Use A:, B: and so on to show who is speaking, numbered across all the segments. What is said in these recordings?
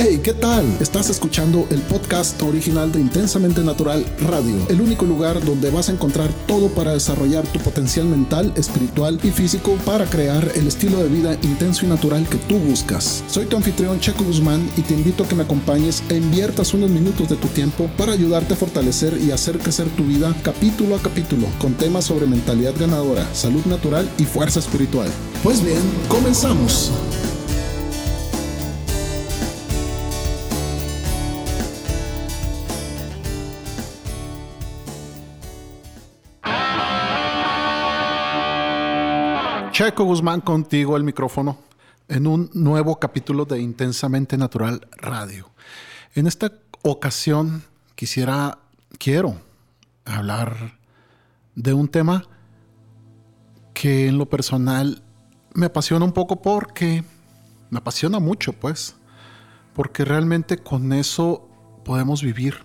A: Hey, ¿qué tal? Estás escuchando el podcast original de Intensamente Natural Radio, el único lugar donde vas a encontrar todo para desarrollar tu potencial mental, espiritual y físico para crear el estilo de vida intenso y natural que tú buscas. Soy tu anfitrión Checo Guzmán y te invito a que me acompañes e inviertas unos minutos de tu tiempo para ayudarte a fortalecer y hacer crecer tu vida capítulo a capítulo con temas sobre mentalidad ganadora, salud natural y fuerza espiritual. Pues bien, comenzamos. Checo Guzmán contigo el micrófono en un nuevo capítulo de Intensamente Natural Radio. En esta ocasión quisiera, quiero hablar de un tema que en lo personal me apasiona un poco porque me apasiona mucho, pues, porque realmente con eso podemos vivir,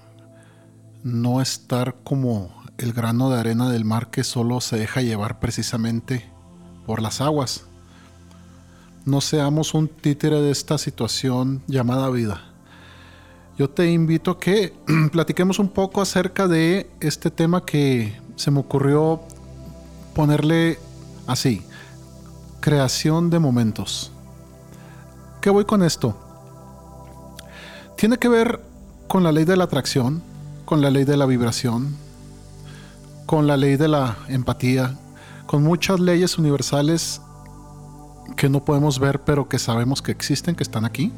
A: no estar como el grano de arena del mar que solo se deja llevar precisamente por las aguas. No seamos un títere de esta situación llamada vida. Yo te invito a que platiquemos un poco acerca de este tema que se me ocurrió ponerle así, creación de momentos. ¿Qué voy con esto? Tiene que ver con la ley de la atracción, con la ley de la vibración, con la ley de la empatía, con muchas leyes universales que no podemos ver, pero que sabemos que existen, que están aquí.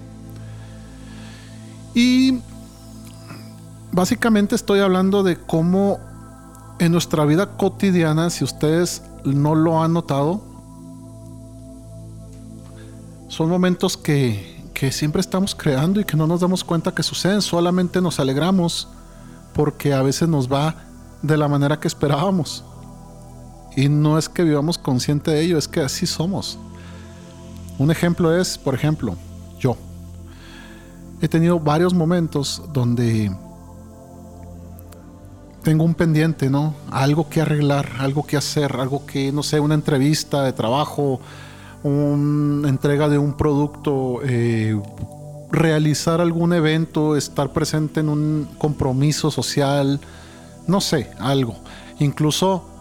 A: Y básicamente estoy hablando de cómo en nuestra vida cotidiana, si ustedes no lo han notado, son momentos que, que siempre estamos creando y que no nos damos cuenta que suceden, solamente nos alegramos porque a veces nos va de la manera que esperábamos. Y no es que vivamos consciente de ello, es que así somos. Un ejemplo es, por ejemplo, yo. He tenido varios momentos donde tengo un pendiente, ¿no? Algo que arreglar, algo que hacer, algo que, no sé, una entrevista de trabajo, una entrega de un producto, eh, realizar algún evento, estar presente en un compromiso social, no sé, algo. Incluso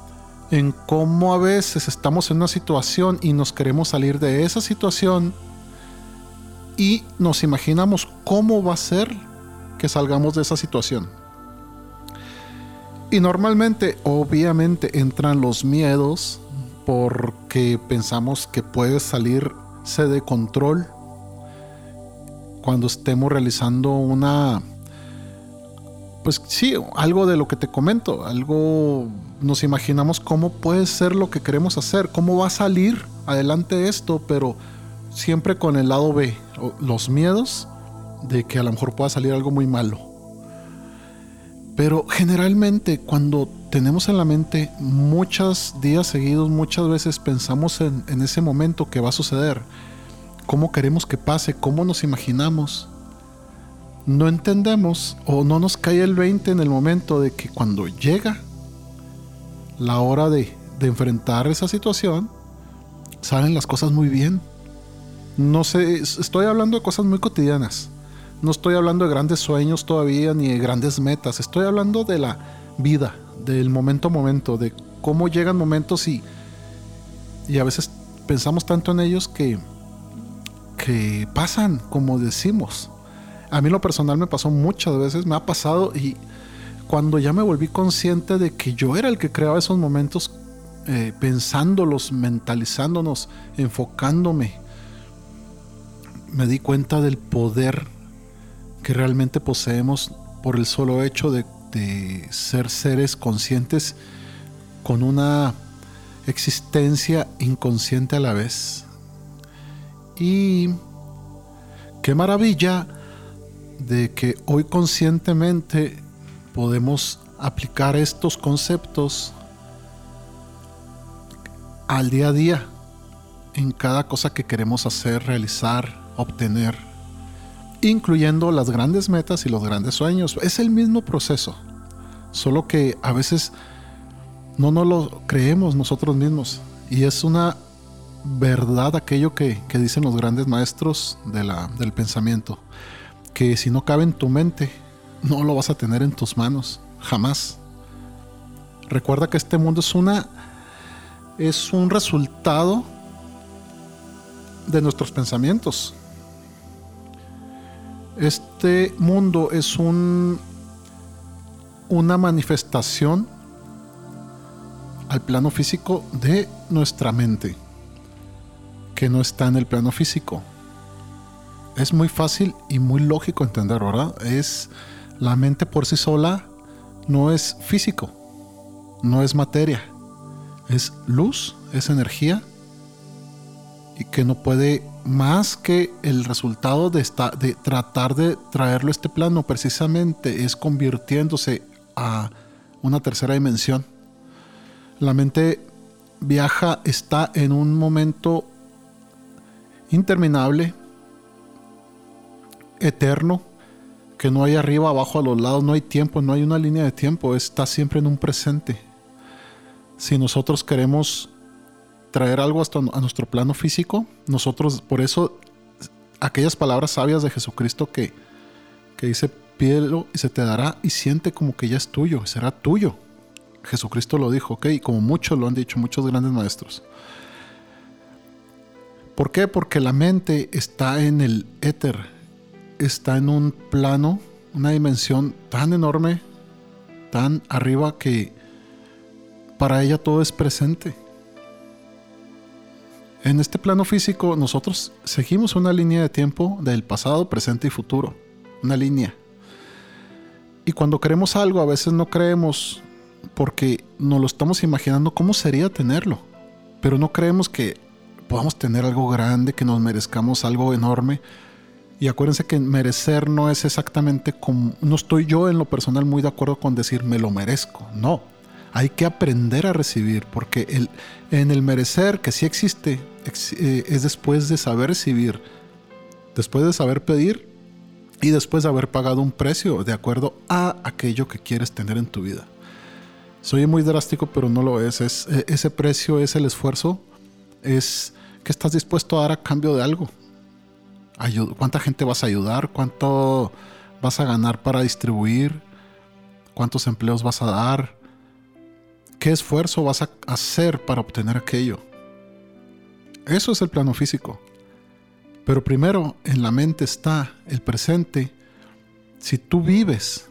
A: en cómo a veces estamos en una situación y nos queremos salir de esa situación y nos imaginamos cómo va a ser que salgamos de esa situación. Y normalmente, obviamente, entran los miedos porque pensamos que puede salirse de control cuando estemos realizando una pues sí, algo de lo que te comento, algo nos imaginamos cómo puede ser lo que queremos hacer, cómo va a salir adelante esto, pero siempre con el lado B, los miedos de que a lo mejor pueda salir algo muy malo. Pero generalmente cuando tenemos en la mente muchos días seguidos, muchas veces pensamos en, en ese momento que va a suceder, cómo queremos que pase, cómo nos imaginamos no entendemos o no nos cae el 20 en el momento de que cuando llega la hora de, enfrentar esa situación, salen las cosas muy bien. No sé, estoy hablando de cosas muy cotidianas. No estoy hablando de grandes sueños todavía ni de grandes metas. Estoy hablando de la vida, del momento a momento, de cómo llegan momentos y, y a veces pensamos tanto en ellos que, que pasan como decimos. A mí lo personal me pasó muchas veces, me ha pasado y cuando ya me volví consciente de que yo era el que creaba esos momentos, eh, pensándolos, mentalizándonos, enfocándome, me di cuenta del poder que realmente poseemos por el solo hecho de, de ser seres conscientes con una existencia inconsciente a la vez. Y qué maravilla de que hoy conscientemente podemos aplicar estos conceptos al día a día en cada cosa que queremos hacer, realizar, obtener, incluyendo las grandes metas y los grandes sueños. Es el mismo proceso, solo que a veces no nos lo creemos nosotros mismos y es una verdad aquello que, dicen los grandes maestros del pensamiento que si no cabe en tu mente, no lo vas a tener en tus manos, jamás. Recuerda que este mundo es una es un resultado de nuestros pensamientos. Este mundo es un una manifestación al plano físico de nuestra mente, que no está en el plano físico. Es muy fácil y muy lógico entender, ¿verdad? Es la mente por sí sola no es físico, no es materia, es luz, es energía y que no puede más que el resultado de, de tratar de traerlo a este plano precisamente es convirtiéndose a una tercera dimensión. La mente viaja, está en un momento interminable, eterno, que no hay arriba, abajo, a los lados, no hay tiempo, no hay una línea de tiempo, está siempre en un presente. Si nosotros queremos traer algo hasta a nuestro plano físico, nosotros, por eso, aquellas palabras sabias de Jesucristo que, que dice, pídelo y se te dará y siente como que ya es tuyo, será tuyo. Jesucristo lo dijo, ok, como muchos lo han dicho, muchos grandes maestros. ¿Por qué? Porque la mente está en el éter, está en un plano, una dimensión tan enorme, tan arriba que para ella todo es presente. En este plano físico nosotros seguimos una línea de tiempo del pasado, presente y futuro. Una línea. Y cuando queremos algo, a veces no creemos porque nos lo estamos imaginando cómo sería tenerlo. Pero no creemos que podamos tener algo grande, que nos merezcamos algo enorme. Y acuérdense que merecer no es exactamente como... No estoy yo en lo personal muy de acuerdo con decir me lo merezco. No. Hay que aprender a recibir porque el, en el merecer, que sí existe, eh, es después de saber recibir. Después de saber pedir, y después de haber pagado un precio de acuerdo a aquello que quieres tener en tu vida. Soy muy drástico, pero no lo es. es e, ese precio es el esfuerzo, es que estás dispuesto a dar a cambio de algo. ¿Cuánta gente vas a ayudar? ¿Cuánto vas a ganar para distribuir? ¿Cuántos empleos vas a dar? ¿Qué esfuerzo vas a hacer para obtener aquello? Eso es el plano físico. Pero primero en la mente está el presente. Si tú vives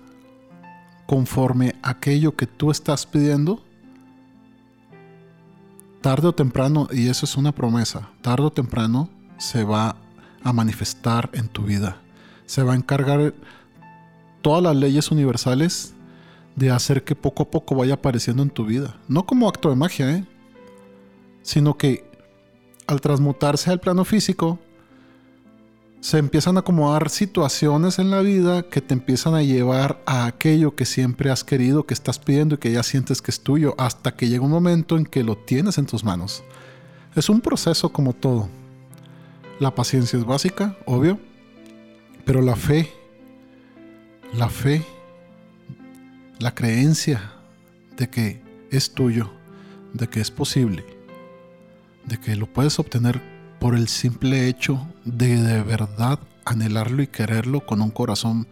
A: conforme aquello que tú estás pidiendo, tarde o temprano, y eso es una promesa, tarde o temprano se va a manifestar en tu vida. Se va a encargar todas las leyes universales de hacer que poco a poco vaya apareciendo en tu vida. No como acto de magia, ¿eh? sino que al transmutarse al plano físico, se empiezan a acomodar situaciones en la vida que te empiezan a llevar a aquello que siempre has querido, que estás pidiendo y que ya sientes que es tuyo, hasta que llega un momento en que lo tienes en tus manos. Es un proceso como todo. La paciencia es básica, obvio, pero la fe, la fe, la creencia de que es tuyo, de que es posible, de que lo puedes obtener por el simple hecho de de verdad anhelarlo y quererlo con un corazón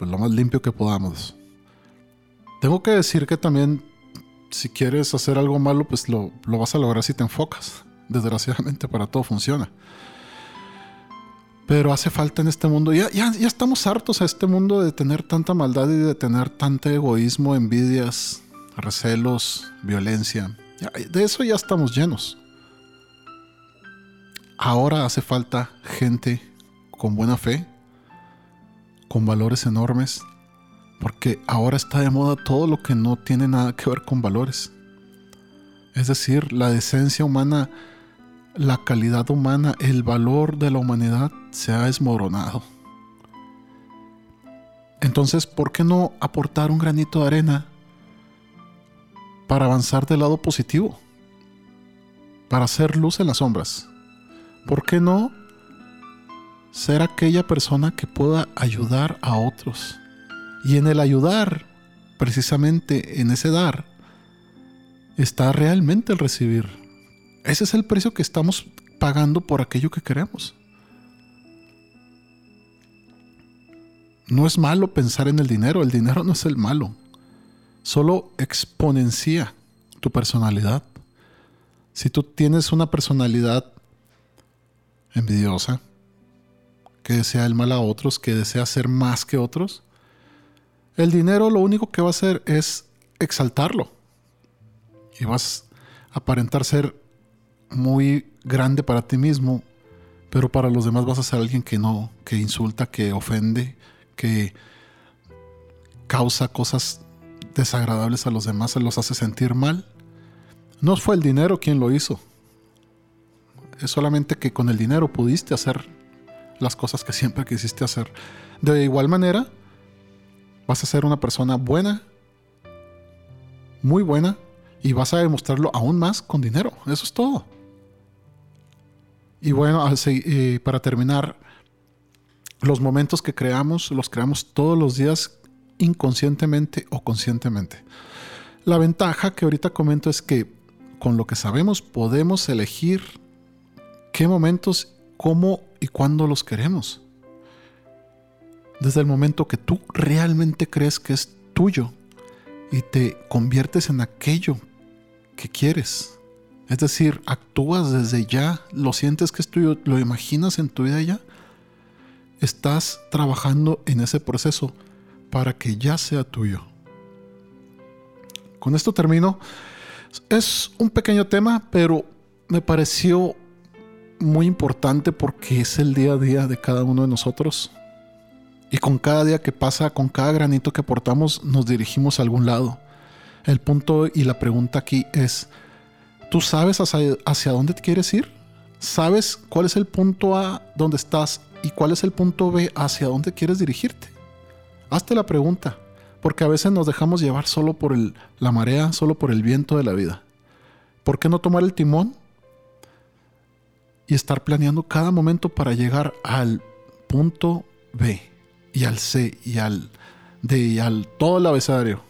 A: pues, lo más limpio que podamos. Tengo que decir que también si quieres hacer algo malo, pues lo, vas a lograr si te enfocas. Desgraciadamente para todo funciona. Pero hace falta en este mundo, ya, ya, ya estamos hartos a este mundo de tener tanta maldad y de tener tanto egoísmo, envidias, recelos, violencia. de eso ya estamos llenos. Ahora hace falta gente con buena fe, con valores enormes, porque ahora está de moda todo lo que no tiene nada que ver con valores. Es decir, la decencia humana, la calidad humana, el valor de la humanidad se ha desmoronado. Entonces, ¿por qué no aportar un granito de arena para avanzar del lado positivo? Para hacer luz en las sombras. ¿por qué no ser aquella persona que pueda ayudar a otros? Y en el ayudar, precisamente en ese dar, está realmente el recibir. Ese es el precio que estamos pagando por aquello que queremos. No es malo pensar en el dinero, el dinero no es el malo. Solo exponencia tu personalidad. Si tú tienes una personalidad envidiosa, que desea el mal a otros, que desea ser más que otros, el dinero lo único que va a hacer es exaltarlo. Y vas a aparentar ser muy grande para ti mismo, pero para los demás vas a ser alguien que no, que insulta, que ofende, que causa cosas desagradables a los demás, se los hace sentir mal. No fue el dinero quien lo hizo. Es solamente que con el dinero pudiste hacer las cosas que siempre quisiste hacer. De igual manera, vas a ser una persona buena, muy buena, y vas a demostrarlo aún más con dinero. Eso es todo. Y bueno, eh, para terminar, los momentos que creamos los creamos todos los días inconscientemente o conscientemente. La ventaja que ahorita comento es que con lo que sabemos podemos elegir qué momentos, cómo y cuándo los queremos. Desde el momento que tú realmente crees que es tuyo y te conviertes en aquello que quieres. Es decir, actúas desde ya, lo sientes que es tuyo, lo imaginas en tu vida ya. Estás trabajando en ese proceso para que ya sea tuyo. Con esto termino. Es un pequeño tema, pero me pareció muy importante porque es el día a día de cada uno de nosotros. Y con cada día que pasa, con cada granito que aportamos, nos dirigimos a algún lado. El punto y la pregunta aquí es, ¿Tú sabes hacia, dónde quieres ir? ¿Sabes cuál es el punto A donde estás y cuál es el punto B hacia dónde quieres dirigirte? Hazte la pregunta, porque a veces nos dejamos llevar solo por la marea, solo por el viento de la vida. ¿Por qué no tomar el timón y estar planeando cada momento para llegar al punto B y al C y al D y al todo el abecedario?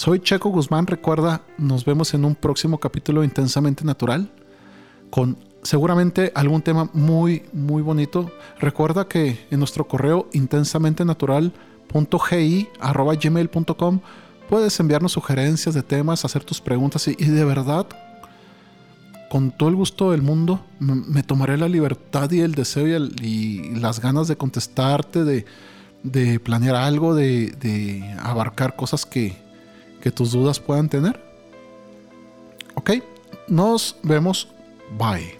A: Soy Checo Guzmán, recuerda, nos vemos en un próximo capítulo Intensamente Natural con seguramente algún tema muy, muy bonito. Recuerda que en nuestro correo intensamente gmail.com puedes enviarnos sugerencias de temas, hacer tus preguntas y, de verdad, con todo el gusto del mundo, me tomaré la libertad y el deseo y, las ganas de contestarte, de, planear algo, de abarcar cosas que, que tus dudas puedan tener. Ok, nos vemos. Bye.